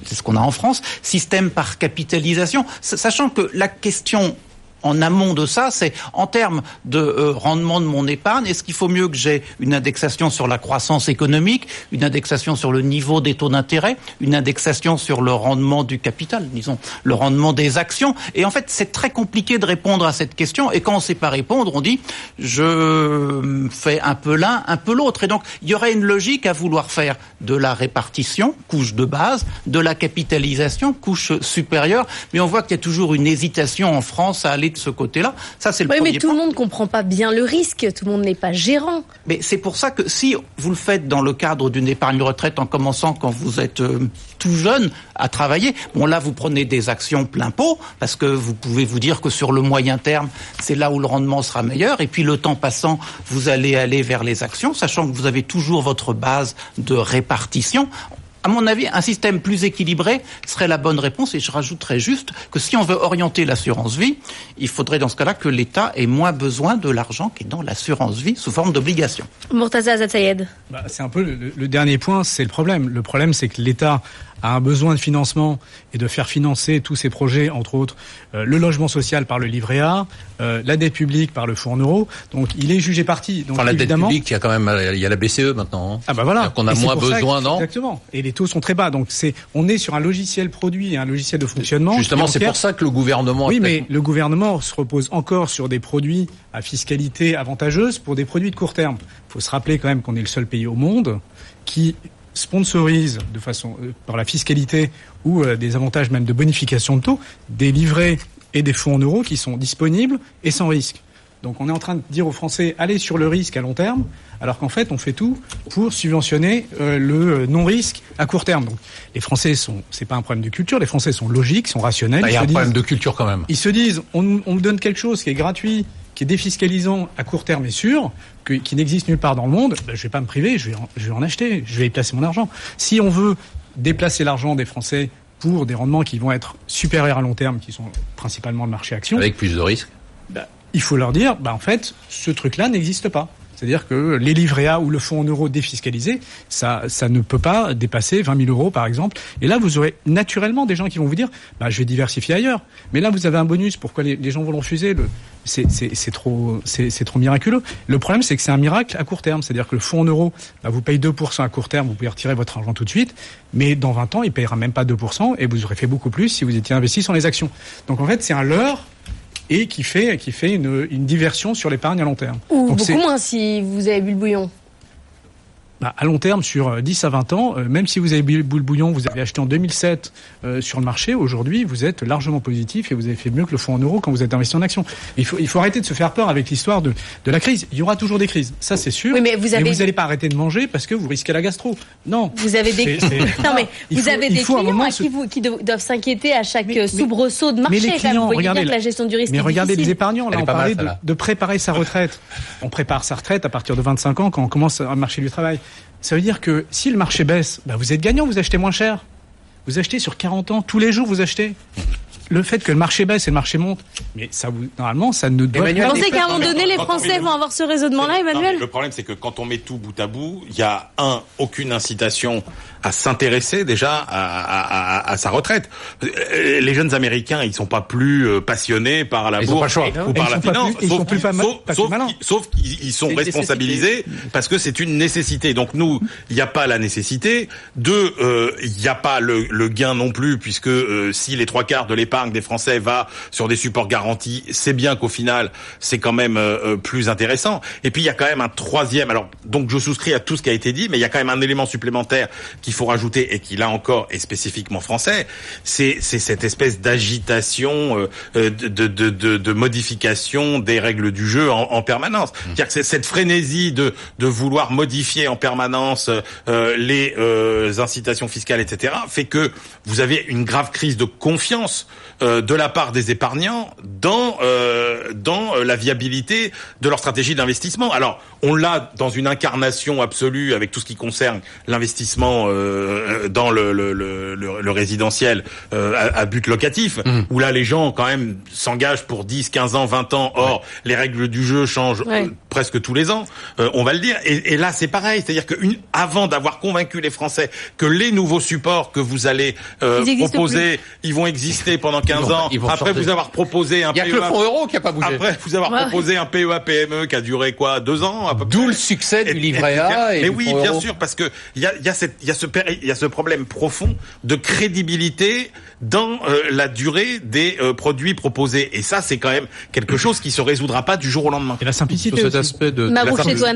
c'est ce qu'on a en France, système par capitalisation, sachant que la question en amont de ça, c'est en termes de euh, rendement de mon épargne, est-ce qu'il faut mieux que j'ai une indexation sur la croissance économique, une indexation sur le niveau des taux d'intérêt, une indexation sur le rendement du capital, disons, le rendement des actions? Et en fait, c'est très compliqué de répondre à cette question. Et quand on ne sait pas répondre, on dit je fais un peu l'un, un peu l'autre. Et donc, il y aurait une logique à vouloir faire de la répartition, couche de base, de la capitalisation, couche supérieure. Mais on voit qu'il y a toujours une hésitation en France à aller de ce côté-là. Ça, c'est le oui, mais tout le monde ne comprend pas bien le risque. Tout le monde n'est pas gérant. Mais c'est pour ça que si vous le faites dans le cadre d'une épargne retraite en commençant quand vous êtes euh, tout jeune à travailler, bon là, vous prenez des actions plein pot parce que vous pouvez vous dire que sur le moyen terme, c'est là où le rendement sera meilleur. Et puis le temps passant, vous allez aller vers les actions, sachant que vous avez toujours votre base de répartition à mon avis, un système plus équilibré serait la bonne réponse. Et je rajouterais juste que si on veut orienter l'assurance vie, il faudrait dans ce cas-là que l'État ait moins besoin de l'argent qui est dans l'assurance vie sous forme d'obligation. Murtaza Zatayed. Bah, c'est un peu le dernier point, c'est le problème. Le problème, c'est que l'État a un besoin de financement et de faire financer tous ces projets, entre autres euh, le logement social par le livret A, euh, la dette publique par le fonds euro. Donc il est jugé parti. Donc, enfin, la dette publique, il y a quand même il y a la BCE maintenant. Hein. Ah bah voilà. Qu'on a moins besoin, non? Exactement. Et les taux sont très bas. Donc c'est on est sur un logiciel produit et un logiciel de fonctionnement. Justement, c'est pour ça que le gouvernement. Oui, mais le gouvernement se repose encore sur des produits à fiscalité avantageuse pour des produits de court terme. Il faut se rappeler quand même qu'on est le seul pays au monde qui sponsorise de façon euh, par la fiscalité ou euh, des avantages même de bonification de taux des livrets et des fonds en euros qui sont disponibles et sans risque. Donc on est en train de dire aux Français allez sur le risque à long terme, alors qu'en fait on fait tout pour subventionner euh, le non-risque à court terme. Donc les Français sont, c'est pas un problème de culture, les Français sont logiques, sont rationnels. Bah, il y a un problème de culture quand même. Ils se disent on, on me donne quelque chose qui est gratuit, qui est défiscalisant à court terme et sûr, qui n'existe nulle part dans le monde, ben, je ne vais pas me priver, je vais, en, je vais en acheter, je vais y placer mon argent. Si on veut déplacer l'argent des Français pour des rendements qui vont être supérieurs à long terme, qui sont principalement le marché action. Avec plus de risques ben, Il faut leur dire, ben, en fait, ce truc-là n'existe pas. C'est-à-dire que les livrets A ou le fonds en euros défiscalisé, ça, ça ne peut pas dépasser 20 000 euros, par exemple. Et là, vous aurez naturellement des gens qui vont vous dire, bah, je vais diversifier ailleurs. Mais là, vous avez un bonus. Pourquoi les, gens vont le refuser c'est trop, c'est trop miraculeux. Le problème, c'est que c'est un miracle à court terme. C'est-à-dire que le fonds en euros, bah, vous payez 2% à court terme, vous pouvez retirer votre argent tout de suite. Mais dans 20 ans, il payera même pas 2% et vous aurez fait beaucoup plus si vous étiez investi sur les actions. Donc en fait, c'est un leurre et qui fait, qui fait une, une diversion sur l'épargne à long terme. Ou beaucoup moins si vous avez bu le bouillon. Bah, à long terme, sur 10 euh, à 20 ans, euh, même si vous avez bu le bouillon, vous avez acheté en 2007 euh, sur le marché, aujourd'hui, vous êtes largement positif et vous avez fait mieux que le fonds en euros quand vous êtes investi en action. Il faut, il faut arrêter de se faire peur avec l'histoire de, de la crise. Il y aura toujours des crises, ça c'est sûr. mais vous avez... n'allez pas arrêter de manger parce que vous risquez la gastro. Non. Vous avez des, *laughs* non, mais vous avez des clients qui, vous, qui, doivent s'inquiéter à chaque soubresaut de marché. Mais les clients, regardez, la gestion du risque mais regardez les épargnants. Là, on parlait de, de préparer sa retraite. On prépare sa retraite à partir de 25 ans quand on commence à marcher du travail. Ça veut dire que si le marché baisse, bah vous êtes gagnant, vous achetez moins cher. Vous achetez sur 40 ans, tous les jours vous achetez. Le fait que le marché baisse et le marché monte, mais ça vous, normalement, ça ne doit pas. Vous pensez qu'à un moment donné, les Français vont avoir ce raisonnement-là, Emmanuel Le problème, c'est que quand on met tout bout à bout, il y a un, aucune incitation à s'intéresser déjà à, à, à, sa retraite. Les jeunes Américains, ils sont pas plus euh, passionnés par la bourse ou par la finance, ils sont plus pas, sauf, qu'ils sont responsabilisés parce que c'est une nécessité. Donc nous, il n'y a pas la nécessité. Deux, euh, il n'y a pas le, le, gain non plus puisque euh, si les trois quarts de l'épargne des Français va sur des supports garantis, c'est bien qu'au final, c'est quand même plus intéressant. Et puis il y a quand même un troisième. Alors donc je souscris à tout ce qui a été dit, mais il y a quand même un élément supplémentaire qui faut rajouter et qui là encore est spécifiquement français, c'est cette espèce d'agitation, euh, euh, de, de, de, de, modification des règles du jeu en, en permanence. Mmh. C'est-à-dire que cette frénésie de, de vouloir modifier en permanence euh, les incitations fiscales, etc., fait que vous avez une grave crise de confiance de la part des épargnants dans dans la viabilité de leur stratégie d'investissement. Alors, on l'a dans une incarnation absolue avec tout ce qui concerne l'investissement euh, dans le, le, le, le résidentiel euh, à, à, but locatif, mmh. où là les gens quand même s'engagent pour 10, 15 ans, 20 ans. Or, les règles du jeu changent euh, presque tous les ans, on va le dire. Et, et là, c'est pareil, c'est-à-dire que une, avant d'avoir convaincu les Français que les nouveaux supports que vous allez proposer, ils vont exister pendant 15 ans. après vous avoir proposé un Il y a que le fonds euro qui a pas bougé. Après vous avoir proposé un PEA PME qui a duré quoi deux ans à peu D'où le succès du livret A. Et, mais oui, bien sûr, parce que il y a, y a cette, il y a ce il y a ce problème profond de crédibilité dans euh, la durée des euh, produits proposés. Et ça, c'est quand même quelque chose qui se résoudra pas du jour au lendemain. Et la simplicité. Sur cet aspect de,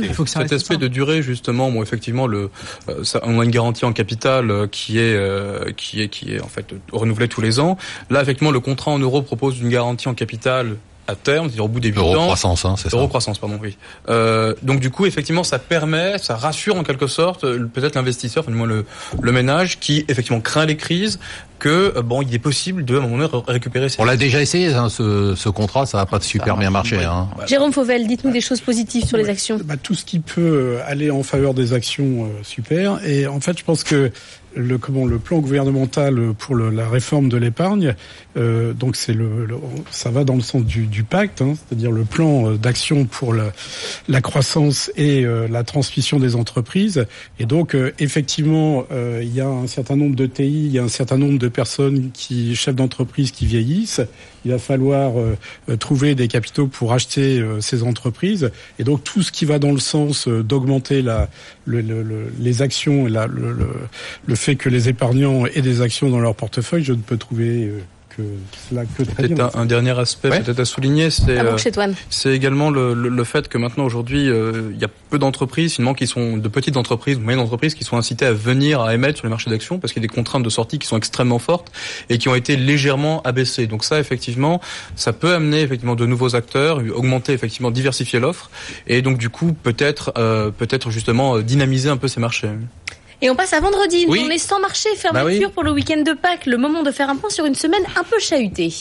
il faut que cet aspect de durée, justement, bon, effectivement, le, euh, ça, on a une garantie en capital qui est, qui est, qui est en fait renouvelée tous les ans. Là, effectivement, le contrat en euros propose une garantie en capital à terme, c'est-à-dire au bout des 8 Euro ans. Croissance, hein, c'est Euro croissance, pardon, oui. Euh, donc du coup, effectivement, ça permet, ça rassure en quelque sorte peut-être l'investisseur, enfin du moins le, le ménage, qui effectivement craint les crises, que euh, bon, il est possible de à un moment donné récupérer. On l'a déjà essayé, hein, ce, ce, contrat, ça va pas super bien marcher. Hein. Jérôme Fauvel, dites-nous des choses positives sur les actions. Bah, tout ce qui peut aller en faveur des actions, euh, super. Et en fait, je pense que le comment le plan gouvernemental pour le, la réforme de l'épargne, euh, donc c'est le, le, ça va dans le sens du, du pacte, hein, c'est-à-dire le plan euh, d'action pour la, la, croissance et euh, la transmission des entreprises. Et donc euh, effectivement, euh, il y a un certain nombre de TI, il y a un certain nombre de personnes qui chefs d'entreprise qui vieillissent. Il va falloir trouver des capitaux pour acheter ces entreprises. Et donc tout ce qui va dans le sens d'augmenter les actions et le fait que les épargnants aient des actions dans leur portefeuille, je ne peux trouver euh, que cela que très bien. Un, un, dernier aspect peut-être à souligner, c'est ah euh, c'est également le, le, le, fait que maintenant aujourd'hui euh, il y a peu d'entreprises finalement qui sont de petites entreprises, moyennes entreprises qui sont incitées à venir à émettre sur les marchés d'actions parce qu'il y a des contraintes de sortie qui sont extrêmement fortes et qui ont été légèrement abaissées. Donc ça effectivement, ça peut amener effectivement de nouveaux acteurs, augmenter effectivement diversifier l'offre et donc du coup peut-être euh, peut-être justement dynamiser un peu ces marchés. Et on passe à vendredi. On est sans marché, fermeture bah pour le week-end de Pâques. Le moment de faire un point sur une semaine un peu chahutée.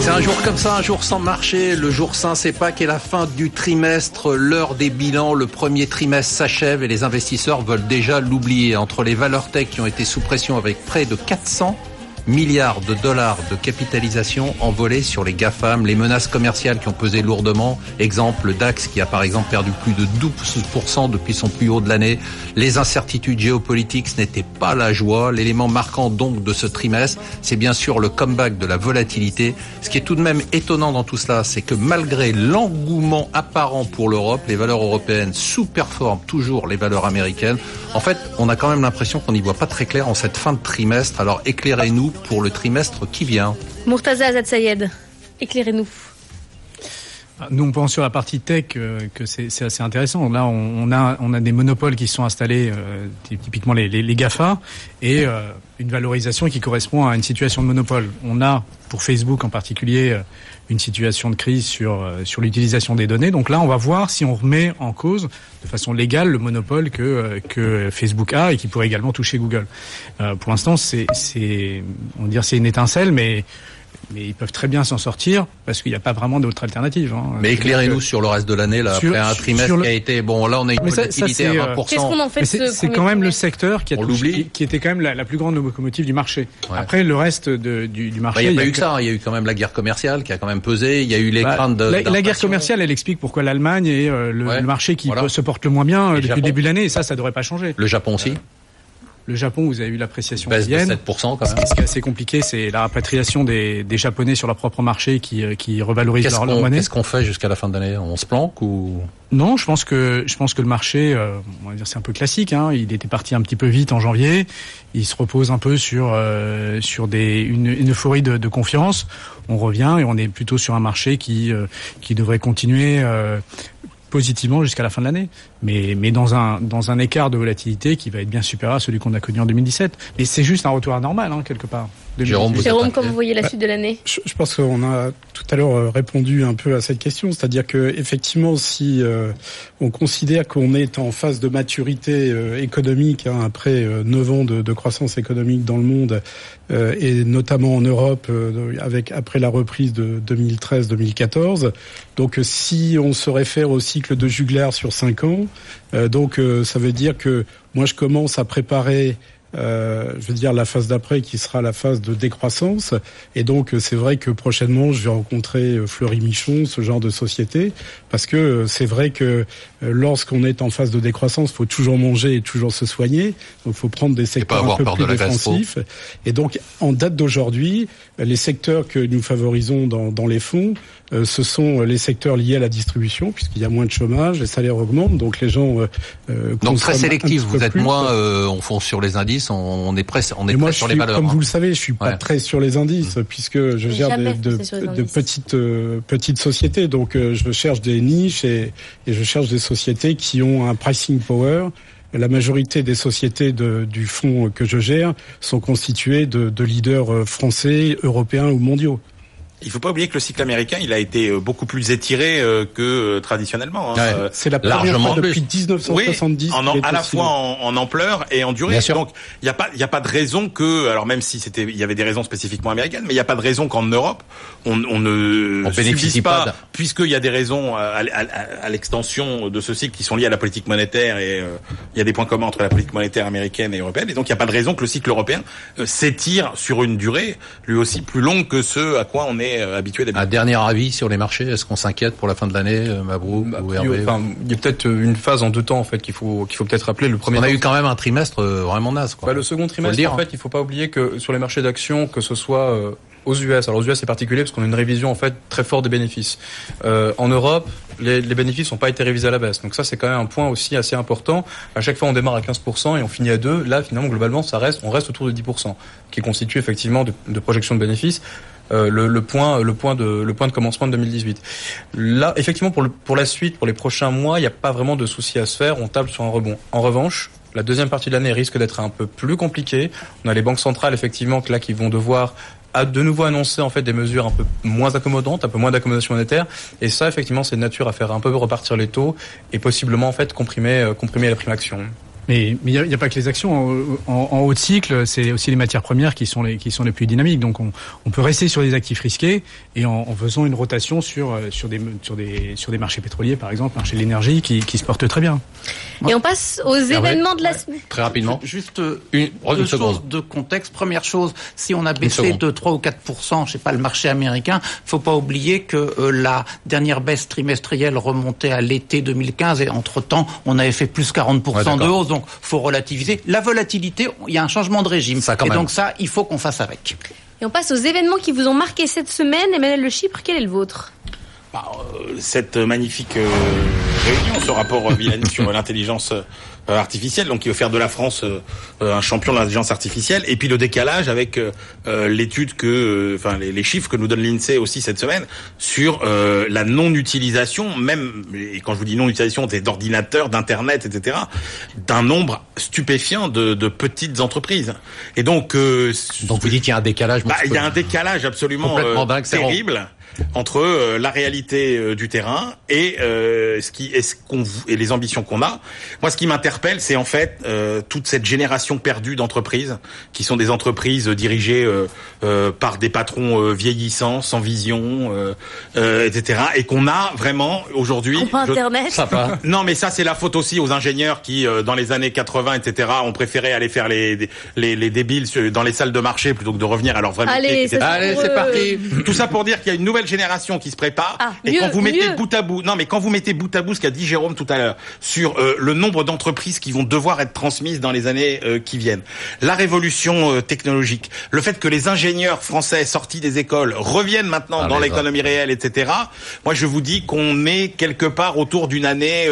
C'est un jour comme ça, un jour sans marché. Le jour saint, c'est Pâques et la fin du trimestre. L'heure des bilans, le premier trimestre s'achève et les investisseurs veulent déjà l'oublier. Entre les valeurs tech qui ont été sous pression avec près de 400 milliards de dollars de capitalisation envolés sur les GAFAM, les menaces commerciales qui ont pesé lourdement, exemple DAX qui a par exemple perdu plus de 12% depuis son plus haut de l'année, les incertitudes géopolitiques, ce n'était pas la joie, l'élément marquant donc de ce trimestre, c'est bien sûr le comeback de la volatilité. Ce qui est tout de même étonnant dans tout cela, c'est que malgré l'engouement apparent pour l'Europe, les valeurs européennes sous-performent toujours les valeurs américaines. En fait, on a quand même l'impression qu'on n'y voit pas très clair en cette fin de trimestre, alors éclairez-nous pour le trimestre qui vient. Murtaza Azad éclairez-nous. Ah, nous, on pense sur la partie tech euh, que c'est assez intéressant. Là, on, a, on a des monopoles qui sont installés, euh, typiquement les, les, les, GAFA, et euh, une valorisation qui correspond à une situation de monopole. On a, pour Facebook en particulier, une situation de crise sur, sur l'utilisation des données. Donc là, on va voir si on remet en cause de façon légale le monopole que, que Facebook a et qui pourrait également toucher Google. pour l'instant, c'est, on va dire, c'est une étincelle, mais mais ils peuvent très bien s'en sortir parce qu'il n'y a pas vraiment d'autre alternative. Hein. Mais éclairez-nous sur le reste de l'année, là, après un trimestre qui a été bon. Là, on a une volatilité à 20%. Qu'est-ce qu'on en fait C'est quand même le secteur qui, a touché, qui était quand même la, plus grande locomotive du marché. Après, le reste de, du, du, marché. Bah, il n'y a, pas eu que ça. Il y a eu quand même la guerre commerciale qui a quand même pesé. Il y a eu les bah, craintes de. La, guerre commerciale, elle explique pourquoi l'Allemagne est euh, le, marché qui se porte le moins bien euh, depuis le début de l'année. Et ça, ça devrait pas changer. Le Japon aussi. Le Japon, vous avez eu l'appréciation de 7% quand même. Ce qui est assez compliqué, c'est la rapatriation des, des, Japonais sur leur propre marché qui, euh, qui revalorise leur, monnaie. Qu'est-ce qu'on fait jusqu'à la fin de l'année? On se planque ou? Non, je pense que je pense que le marché, euh, on va dire, c'est un peu classique. Hein. Il était parti un petit peu vite en janvier. Il se repose un peu sur euh, sur des une, une euphorie de, de, confiance. On revient et on est plutôt sur un marché qui qui devrait continuer positivement jusqu'à la fin de l'année, mais, mais dans, un, dans un écart de volatilité qui va être bien supérieur à celui qu'on a connu en 2017. Mais c'est juste un retour à normal, hein, quelque part. Jérôme, comme vous voyez la suite de l'année? je, pense qu'on a tout à l'heure euh, répondu un peu à cette question, c'est-à-dire que effectivement, si euh, on considère qu'on est en phase de maturité euh, économique hein, après neuf ans de, de, croissance économique dans le monde et notamment en Europe avec après la reprise de 2013-2014, donc si on se réfère au cycle de Jugler sur cinq ans, donc ça veut dire que moi je commence à préparer euh, je veux dire la phase d'après qui sera la phase de décroissance. Et donc c'est vrai que prochainement je vais rencontrer euh, Fleury Michon, ce genre de société, parce que euh, c'est vrai que lorsqu'on est en phase de décroissance, faut toujours manger et toujours se soigner. Donc faut prendre des secteurs un peu plus défensifs. Et donc en date d'aujourd'hui, les secteurs que nous favorisons dans, dans les fonds, ce sont les secteurs liés à la distribution, puisqu'il y a moins de chômage, les salaires augmentent, donc les gens. Euh, donc très sélectif, vous êtes moins, on fonce sur les indices on est prêt, on est moi, sur les valeurs. Comme vous le savez, je suis pas très sur les indices mmh. puisque je gère de, petites euh, petites sociétés. Donc euh, je cherche des niches et, je cherche des sociétés qui ont un pricing power. La majorité des sociétés du fonds que je gère sont constituées de leaders euh, français, européens ou mondiaux. Il faut pas oublier que le cycle américain, il a été euh, beaucoup plus étiré euh, que euh, traditionnellement. Hein. C'est la première fois depuis 1970. Oui, en, à la fois en, ampleur et en durée. Donc il n'y a pas, il y a pas de raison que, alors même si c'était, il y avait des raisons spécifiquement américaines, mais il n'y a pas de raison qu'en Europe on, on ne on bénéficie pas, puisqu'il y a des raisons à, à, l'extension de ce cycle qui sont liées à la politique monétaire et il y a des points communs entre la politique monétaire américaine et européenne. Et donc il n'y a pas de raison que le cycle européen s'étire sur une durée lui aussi plus longue que ce à quoi on est euh, habitué Un dernier avis sur les marchés Est-ce qu'on s'inquiète pour la fin de l'année, euh, Mabrou bah, ou Hervé Il y a peut-être euh, une phase en deux temps en fait qu'il faut qu'il faut peut-être rappeler. Le premier. On a eu quand même un trimestre vraiment naze. Quoi. Bah, le second trimestre, en fait, il faut pas oublier que sur les marchés d'actions, que ce soit aux US. Alors aux US c'est particulier parce qu'on a une révision en fait très forte des bénéfices. Euh, en Europe, les, les bénéfices n'ont pas été révisés à la baisse. Donc ça c'est quand même un point aussi assez important. À chaque fois on démarre à 15% et on finit à 2. Là finalement globalement ça reste, on reste autour de 10%, qui constitue effectivement de, de projection de bénéfices. Euh, le, point, le point de, le point de commencement de 2018. Là, effectivement, pour, pour la suite, pour les prochains mois, il n'y a pas vraiment de souci à se faire. On table sur un rebond. En revanche, la deuxième partie de l'année risque d'être un peu plus compliquée. On a les banques centrales, effectivement, là, qui vont devoir à de nouveau annoncer en fait des mesures un peu moins accommodantes, un peu moins d'accommodation monétaire. Et ça, effectivement, c'est de nature à faire un peu repartir les taux et possiblement en fait comprimer, euh, comprimer la prime action. Mais il n'y a, a, pas que les actions. En, en, haut de cycle, c'est aussi les matières premières qui sont les, qui sont les plus dynamiques. Donc on, on peut rester sur des actifs risqués et en, en, faisant une rotation sur, euh, sur, des, sur, des, sur des marchés pétroliers, par exemple, marché de l'énergie, qui, qui se portent très bien. Et on passe aux événements de la semaine. Très rapidement. Juste euh, une, deux choses de contexte. Première chose, si on a baissé de 3 ou 4% je sais pas, le marché américain, faut pas oublier que euh, la dernière baisse trimestrielle remontait à l'été 2015 et entre-temps, on avait fait plus 40% de hausse donc faut relativiser. La volatilité, il y a un changement de régime. et donc ça, il faut qu'on fasse avec. Et on passe aux événements qui vous ont marqué cette semaine. Emmanuel Le Chypre, quel est le vôtre? Bah, euh, Cette magnifique euh, réunion, ce rapport euh, Villani sur *laughs* l'intelligence euh, artificielle, donc qui veut faire de la France euh, un champion de l'intelligence artificielle, et puis le décalage avec euh, l'étude que, enfin les, chiffres que nous donne l'INSEE aussi cette semaine sur la non-utilisation, même et quand je vous dis non-utilisation d'ordinateurs, d'internet, etc., d'un nombre stupéfiant de, de, petites entreprises. Et donc, donc vous dites qu'il y a un décalage. Bah, il y a un décalage absolument terrible. Entre la réalité du terrain et ce qui est ce qu'on et les ambitions qu'on a. Moi, ce qui m'interpelle, c'est en fait toute cette génération perdue d'entreprises qui sont des entreprises dirigées par des patrons vieillissants, sans vision, etc. Et qu'on a vraiment aujourd'hui. Internet. *laughs* Non, mais ça, c'est la faute aussi aux ingénieurs qui, dans les années 80, etc., ont préféré aller faire les, les, les débiles dans les salles de marché plutôt que de revenir à leur vrai Allez, c'est parti. Tout ça pour dire qu'il y a une nouvelle génération qui se prépare. Ah, et quand vous mettez bout à bout, non mais quand vous mettez bout à bout ce qu'a dit Jérôme tout à l'heure sur euh, le nombre d'entreprises qui vont devoir être transmises dans les années euh, qui viennent, la révolution euh, technologique, le fait que les ingénieurs français sortis des écoles reviennent maintenant ah, dans l'économie réelle, etc. Moi, je vous dis qu'on est quelque part autour d'une année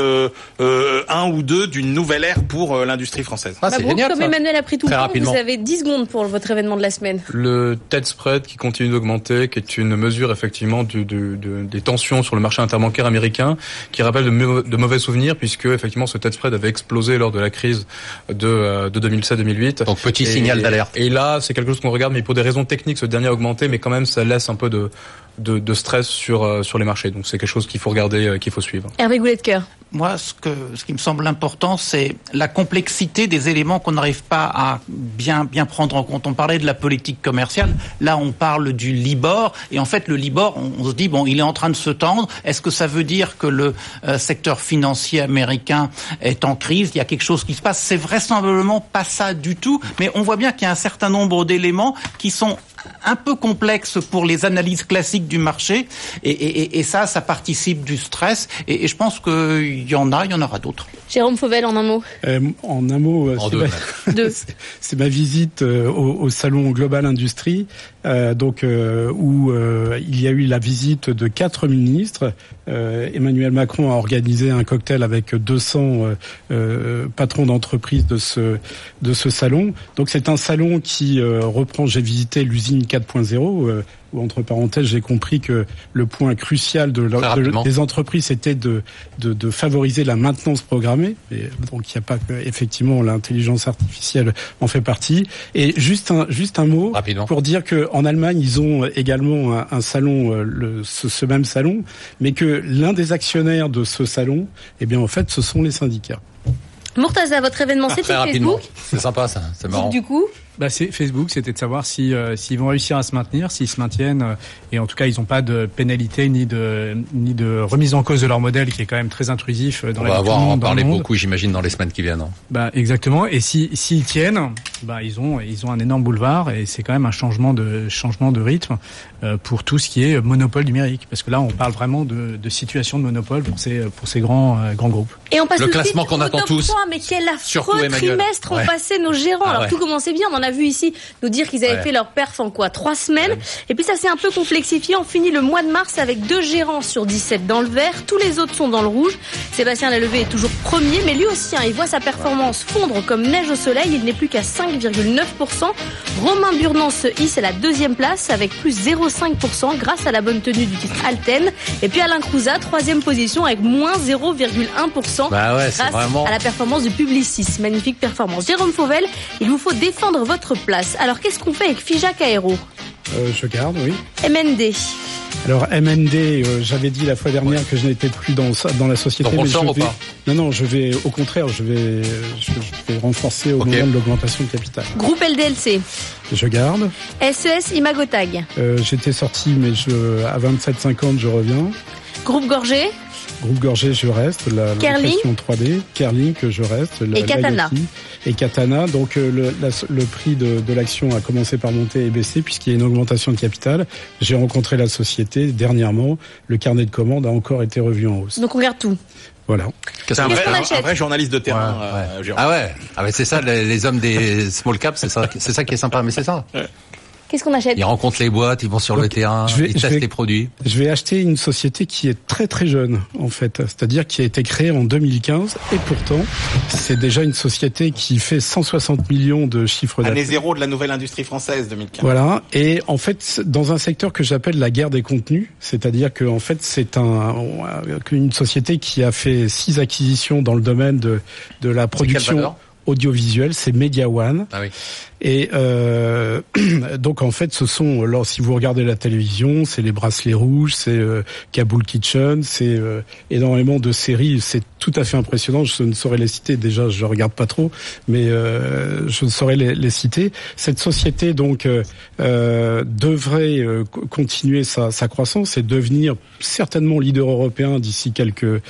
un ou deux d'une nouvelle ère pour l'industrie française. Ah, c'est génial, comme Emmanuel a pris tout le temps, vous avez 10 secondes pour votre événement de la semaine. Le TED spread qui continue d'augmenter, qui est une mesure effectivement du, du, des tensions sur le marché interbancaire américain, qui rappelle de, de, mauvais souvenirs puisque effectivement ce TED spread avait explosé lors de la crise de, de 2007-2008. Donc petit signal d'alerte. Et là, c'est quelque chose qu'on regarde, mais pour des raisons techniques, ce dernier a augmenté, mais quand même ça laisse un peu de de, de stress sur euh, sur les marchés. Donc c'est quelque chose qu'il faut regarder, euh, qu'il faut suivre. Hervé Goulet de cœur. Moi, ce, que, ce qui me semble important, c'est la complexité des éléments qu'on n'arrive pas à bien, bien prendre en compte. On parlait de la politique commerciale, là on parle du Libor, et en fait le Libor, on, se dit, bon, il est en train de se tendre, est-ce que ça veut dire que le euh, secteur financier américain est en crise, il y a quelque chose qui se passe C'est vraisemblablement pas ça du tout, mais on voit bien qu'il y a un certain nombre d'éléments qui sont un peu complexe pour les analyses classiques du marché. Et, et, et ça, ça participe du stress. Et, et je pense qu'il y en a, il y en aura d'autres. Jérôme Fauvel, en un mot. Euh, en un mot, euh, c'est ma, *laughs* ma, visite euh, au, au, salon Global Industrie, euh, donc euh, où il y a eu la visite de quatre ministres. Emmanuel Macron a organisé un cocktail avec 200 patrons d'entreprise de ce de ce salon. Donc c'est un salon qui reprend. J'ai visité l'usine 4.0 où entre parenthèses j'ai compris que le point crucial de, des entreprises c'était de, de, de, favoriser la maintenance programmée. Et donc il n'y a pas que effectivement l'intelligence artificielle en fait partie. Et juste un juste un mot pour dire que en Allemagne ils ont également un, un salon, euh, le, ce, ce, même salon, mais que l'un des actionnaires de ce salon, eh bien en fait ce sont les syndicats. Murtaza, votre événement c'était Facebook. C'est sympa ça, c'est marrant. Du coup bah, c'est Facebook, c'était de savoir si euh, s'ils vont réussir à se maintenir, s'ils se maintiennent, euh, et en tout cas ils n'ont pas de pénalité ni de ni de remise en cause de leur modèle qui est quand même très intrusif euh, dans On va avoir en parler beaucoup, j'imagine, dans les semaines qui viennent. Hein. Bah exactement. Et si s'ils tiennent, bah ils ont ils ont un énorme boulevard et c'est quand même un changement de changement de rythme pour tout ce qui est monopole numérique, parce que là on parle vraiment de, de situation de monopole pour ces pour ces grands grands groupes. Et on passe le classement qu'on attend tous. mais quel affreux trimestre ont passé nos gérants. Ah Alors tout commençait bien, on en a vu ici nous dire qu'ils avaient fait leur perf en quoi Trois semaines. Et puis ça s'est un peu complexifié. On finit le mois de mars avec deux gérants sur 17 dans le vert. Tous les autres sont dans le rouge. Sébastien Lalevé est toujours premier, mais lui aussi, hein, il voit sa performance fondre comme neige au soleil. Il n'est plus qu'à 5,9%. Romain Burnand se hisse à la deuxième place avec plus 0,5% grâce à la bonne tenue du titre Alten. Et puis Alain Crouza, troisième position avec moins 0,1% bah grâce à la performance du Publicis. Magnifique performance. Jérôme Fauvel, il vous faut défendre votre place. Alors qu'est-ce qu'on fait avec Fijac Aero euh, Je garde, oui. MND alors MND, euh, j'avais dit la fois dernière que je n'étais plus dans dans la société. mais je vais... Non, non, je vais au contraire, je vais, je vais renforcer au moment de l'augmentation de capital. Groupe LDLC. Je garde. SES Imagotag. Euh, J'étais sorti, mais je, à 27,50, je reviens. Groupe Gorgé. Groupe Gorgé, je reste. La, Kerling. 3D. Kerling, que je reste. et Katana. Et Katana. Donc, euh, le, le, prix de, de l'action a commencé par monter et baisser puisqu'il y a une augmentation de capital. J'ai rencontré la société dernièrement. Le carnet de commandes a encore été revu en hausse. Donc, on regarde tout. Voilà. C'est un, un, vrai journaliste de terrain. Euh, ah ouais. Ah ouais, c'est ça, les, les, hommes des small caps, c'est ça, c'est ça qui est sympa. Mais c'est ça. *laughs* Qu'est-ce qu'on achète Ils rencontrent les boîtes, ils vont sur le terrain, ils testent les produits. Je vais acheter une société qui est très très jeune en fait, c'est-à-dire qui a été créée en 2015 et pourtant c'est déjà une société qui fait 160 millions de chiffres d'affaires. Année zéro de la nouvelle industrie française 2015. Voilà et en fait dans un secteur que j'appelle la guerre des contenus, c'est-à-dire que en fait c'est un une société qui a fait six acquisitions dans le domaine de de la production audiovisuel, c'est Media One. Ah oui. Et euh, *clears throat* donc en fait, ce sont, alors si vous regardez la télévision, c'est les bracelets rouges, c'est euh, Kabul Kitchen, c'est euh, énormément de séries. C'est tout à fait impressionnant. Je ne saurais les citer. Déjà, je regarde pas trop, mais euh, je ne saurais les, les, citer. Cette société donc devrait continuer sa, sa, croissance et devenir certainement leader européen d'ici quelques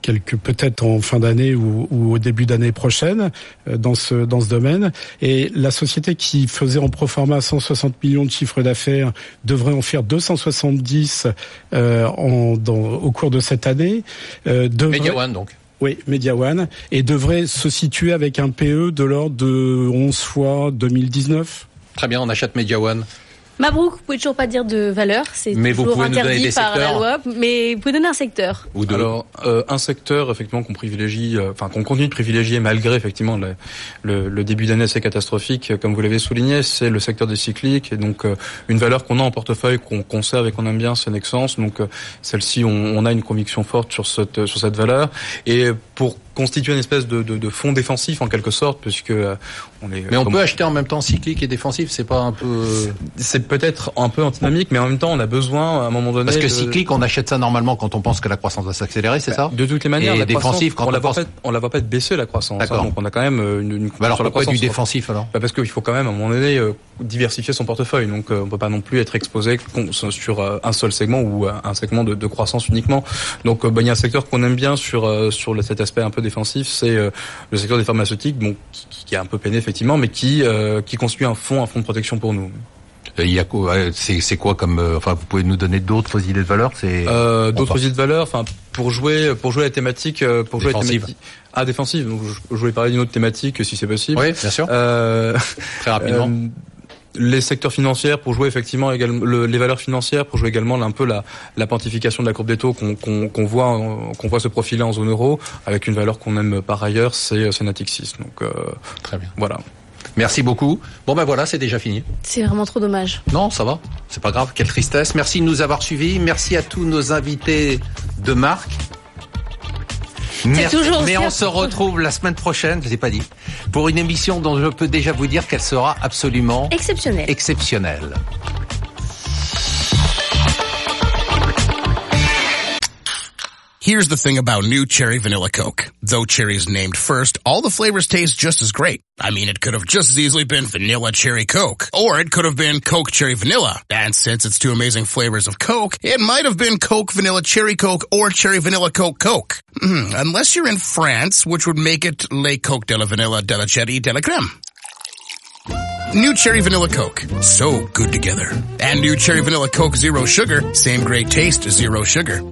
quelques peut-être en fin d'année ou, ou, au début d'année prochaine dans ce dans ce domaine. Et la société qui faisait en proforma 160 millions de chiffres d'affaires devrait en faire 270 euh, en, dans, au cours de cette année. Euh, Media One donc. Oui, Media One et devrait se situer avec un PE de l'ordre de 11 fois 2019. Très bien, on achète Media One. Mabrouk, vous pouvez toujours pas dire de valeur, c'est toujours interdit par la loi, mais vous pouvez donner un secteur. Ou Alors, euh, un secteur effectivement qu'on privilégie, euh, enfin qu'on continue de privilégier malgré effectivement le, le, le début d'année assez catastrophique, comme vous l'avez souligné, c'est le secteur des cycliques et donc euh, une valeur qu'on a en portefeuille, qu'on conserve et qu'on aime bien, c'est Nexence. Donc celle-ci, on, on, a une conviction forte sur cette sur cette valeur et pour constituer une espèce de, de, de fonds défensif en quelque sorte, puisque euh, on est. Mais on peut acheter en même temps cyclique et défensif, c'est pas un peu. C'est peut-être un peu antinomique, mais en même temps, on a besoin à un moment donné. Parce que cyclique, on achète ça normalement quand on pense que la croissance va s'accélérer, c'est ça De toutes les manières, et la défensif, quand on, la pense... voit pas, on la voit pas baisser la croissance. Hein, donc on a quand même euh, une. une bah alors pourquoi du défensif alors bah Parce qu'il faut quand même à un moment donné euh, diversifier son portefeuille. Donc on peut pas non plus être exposé sur un seul segment ou un segment de, de croissance uniquement. Donc bah, il y a un secteur qu'on aime bien sur sur cet aspect un peu défensif, c'est le secteur des pharmaceutiques, bon, qui, qui, a un peu peiné effectivement, mais qui euh, qui constitue un fonds, un fonds de protection pour nous. Euh, il y a c'est quoi comme euh, enfin vous pouvez nous donner d'autres idées de valeur c'est euh, d'autres idées de valeur enfin pour jouer pour jouer la thématique pour jouer défensive. la thématique. Ah défensive donc je, je voulais parler d'une autre thématique si c'est possible. Oui bien sûr. Euh, *laughs* très rapidement les secteurs financiers pour jouer effectivement également le, les valeurs financières pour jouer également un peu la, la quantification de la courbe des taux qu'on qu'on qu'on voit qu'on voit se profiler en zone euro avec une valeur qu'on aime par ailleurs c'est c'est Natixis donc euh, très bien voilà Merci beaucoup. Bon ben voilà, c'est déjà fini. C'est vraiment trop dommage. Non, ça va. C'est pas grave. Quelle tristesse. Merci de nous avoir suivis. Merci à tous nos invités de marque. Merci. Mais on se retrouve la semaine prochaine, je ne ai pas dit, pour une émission dont je peux déjà vous dire qu'elle sera absolument exceptionnelle. exceptionnelle. Here's the thing about new Cherry Vanilla Coke. Though cherry is named first, all the flavors taste just as great. I mean, it could have just as easily been Vanilla Cherry Coke, or it could have been Coke Cherry Vanilla. And since it's two amazing flavors of Coke, it might have been Coke Vanilla Cherry Coke or Cherry Vanilla Coke Coke. Mm, unless you're in France, which would make it Le Coke de la Vanilla de la Cherry de la Creme. New Cherry Vanilla Coke. So good together. And new Cherry Vanilla Coke Zero Sugar. Same great taste, zero sugar.